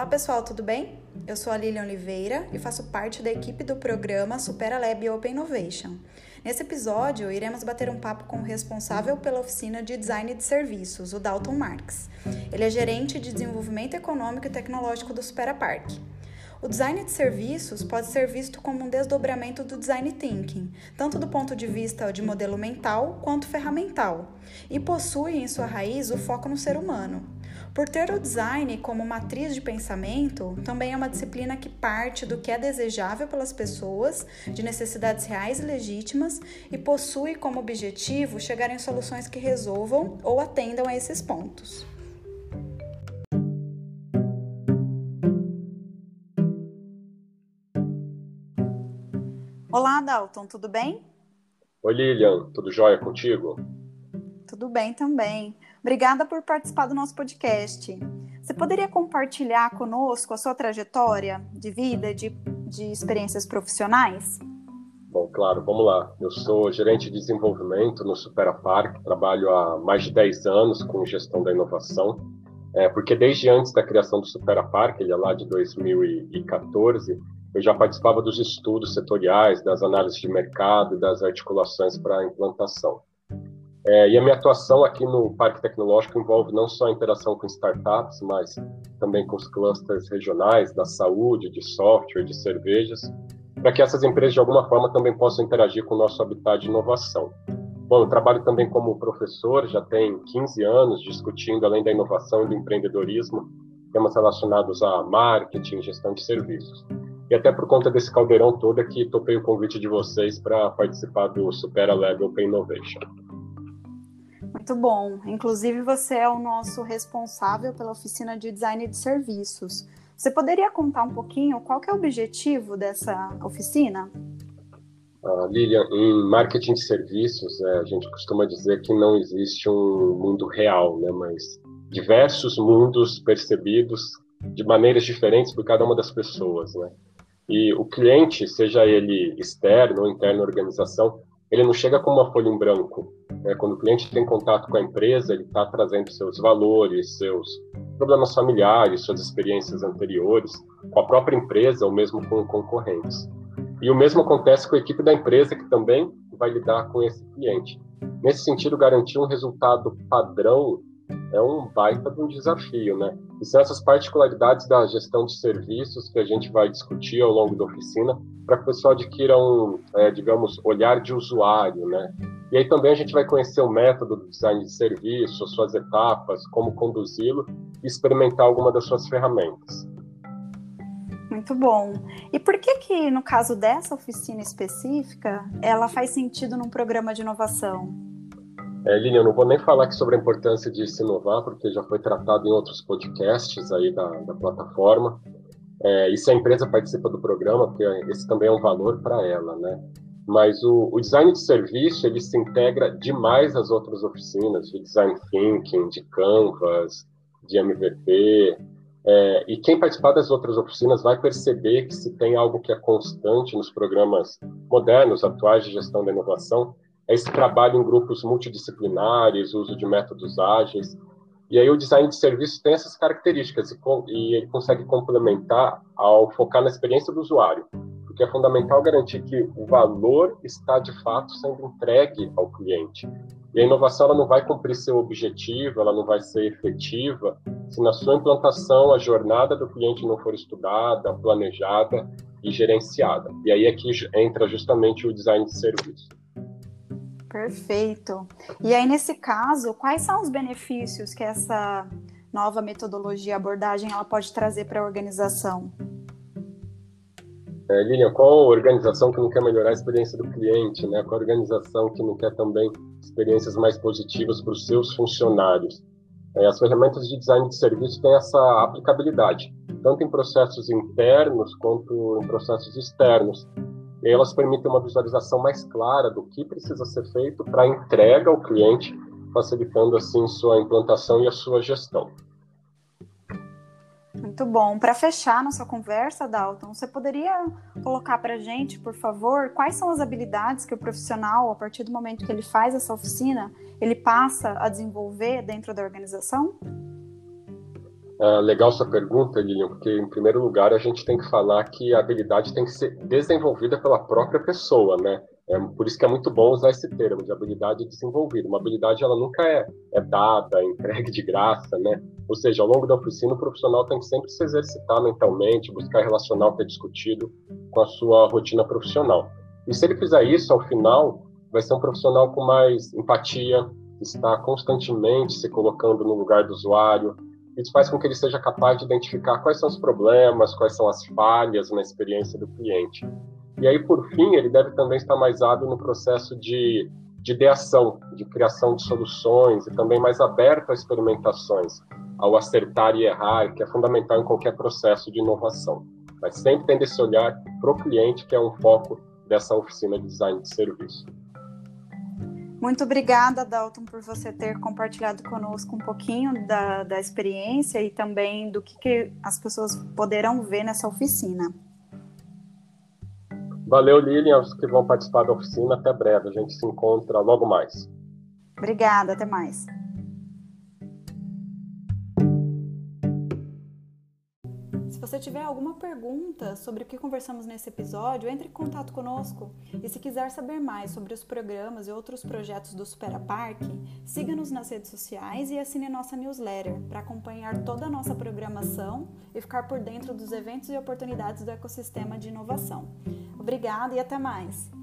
Olá pessoal, tudo bem? Eu sou a Lilian Oliveira e faço parte da equipe do programa Supera Lab Open Innovation. Nesse episódio, iremos bater um papo com o responsável pela oficina de design de serviços, o Dalton Marques. Ele é gerente de desenvolvimento econômico e tecnológico do Supera Park. O design de serviços pode ser visto como um desdobramento do design thinking, tanto do ponto de vista de modelo mental quanto ferramental, e possui em sua raiz o foco no ser humano. Por ter o design como matriz de pensamento, também é uma disciplina que parte do que é desejável pelas pessoas, de necessidades reais e legítimas, e possui como objetivo chegar em soluções que resolvam ou atendam a esses pontos. Olá, Dalton, tudo bem? Oi, Lilian, tudo jóia contigo? Tudo bem também. Obrigada por participar do nosso podcast. Você poderia compartilhar conosco a sua trajetória de vida, de, de experiências profissionais? Bom, claro, vamos lá. Eu sou gerente de desenvolvimento no Supera Park, trabalho há mais de 10 anos com gestão da inovação, é, porque desde antes da criação do Supera Park, ele é lá de 2014, eu já participava dos estudos setoriais, das análises de mercado e das articulações para a implantação. É, e a minha atuação aqui no Parque Tecnológico envolve não só a interação com startups, mas também com os clusters regionais da saúde, de software, de cervejas, para que essas empresas de alguma forma também possam interagir com o nosso habitat de inovação. Bom, eu trabalho também como professor, já tem 15 anos discutindo, além da inovação e do empreendedorismo, temas relacionados a marketing, gestão de serviços. E até por conta desse caldeirão todo é que topei o convite de vocês para participar do Supera Level Open Innovation. Muito bom. Inclusive, você é o nosso responsável pela oficina de design de serviços. Você poderia contar um pouquinho qual é o objetivo dessa oficina? Uh, Lilian, em marketing de serviços, é, a gente costuma dizer que não existe um mundo real, né, mas diversos mundos percebidos de maneiras diferentes por cada uma das pessoas, né? E o cliente, seja ele externo ou interno à organização, ele não chega com uma folha em branco. Né? Quando o cliente tem contato com a empresa, ele está trazendo seus valores, seus problemas familiares, suas experiências anteriores, com a própria empresa ou mesmo com concorrentes. E o mesmo acontece com a equipe da empresa, que também vai lidar com esse cliente. Nesse sentido, garantir um resultado padrão é um baita de um desafio, né? E são essas particularidades da gestão de serviços que a gente vai discutir ao longo da oficina para que o pessoal adquira um, é, digamos, olhar de usuário, né? E aí também a gente vai conhecer o método do design de serviço, suas etapas, como conduzi-lo e experimentar alguma das suas ferramentas. Muito bom. E por que que, no caso dessa oficina específica, ela faz sentido num programa de inovação? É, Lilian, eu não vou nem falar aqui sobre a importância de se inovar, porque já foi tratado em outros podcasts aí da, da plataforma. É, e se a empresa participa do programa, porque esse também é um valor para ela, né? Mas o, o, design de serviço, ele se integra demais às outras oficinas de design thinking, de Canvas, de MVP. É, e quem participar das outras oficinas vai perceber que se tem algo que é constante nos programas modernos, atuais de gestão da inovação, é esse trabalho em grupos multidisciplinares, uso de métodos ágeis. E aí o design de serviço tem essas características e, e ele consegue complementar ao focar na experiência do usuário, porque é fundamental garantir que o valor está de fato sendo entregue ao cliente. E a inovação ela não vai cumprir seu objetivo, ela não vai ser efetiva se na sua implantação a jornada do cliente não for estudada, planejada e gerenciada. E aí é que entra justamente o design de serviço. Perfeito. E aí, nesse caso, quais são os benefícios que essa nova metodologia, abordagem, ela pode trazer para a organização? É, Lilian, qual organização que não quer melhorar a experiência do cliente, né? Qual organização que não quer também experiências mais positivas para os seus funcionários? É, as ferramentas de design de serviço têm essa aplicabilidade, tanto em processos internos quanto em processos externos. E elas permitem uma visualização mais clara do que precisa ser feito para entrega ao cliente, facilitando assim sua implantação e a sua gestão. Muito bom. Para fechar nossa conversa, Dalton, você poderia colocar para a gente, por favor, quais são as habilidades que o profissional, a partir do momento que ele faz essa oficina, ele passa a desenvolver dentro da organização? Uh, legal sua pergunta, Lilian, porque, em primeiro lugar, a gente tem que falar que a habilidade tem que ser desenvolvida pela própria pessoa, né? É, por isso que é muito bom usar esse termo de habilidade desenvolvida. Uma habilidade, ela nunca é, é dada, entregue de graça, né? Ou seja, ao longo da oficina, o profissional tem que sempre se exercitar mentalmente, buscar relacionar o que é discutido com a sua rotina profissional. E se ele fizer isso, ao final, vai ser um profissional com mais empatia, está constantemente se colocando no lugar do usuário, isso faz com que ele seja capaz de identificar quais são os problemas, quais são as falhas na experiência do cliente. E aí, por fim, ele deve também estar mais hábil no processo de, de ideação, de criação de soluções e também mais aberto a experimentações, ao acertar e errar, que é fundamental em qualquer processo de inovação. Mas sempre tendo esse olhar para o cliente, que é um foco dessa oficina de design de serviço. Muito obrigada, Dalton, por você ter compartilhado conosco um pouquinho da, da experiência e também do que, que as pessoas poderão ver nessa oficina. Valeu, Lilian, os que vão participar da oficina. Até breve, a gente se encontra logo mais. Obrigada, até mais. Se você tiver alguma pergunta sobre o que conversamos nesse episódio, entre em contato conosco. E se quiser saber mais sobre os programas e outros projetos do Supera Parque, siga-nos nas redes sociais e assine nossa newsletter para acompanhar toda a nossa programação e ficar por dentro dos eventos e oportunidades do ecossistema de inovação. Obrigada e até mais!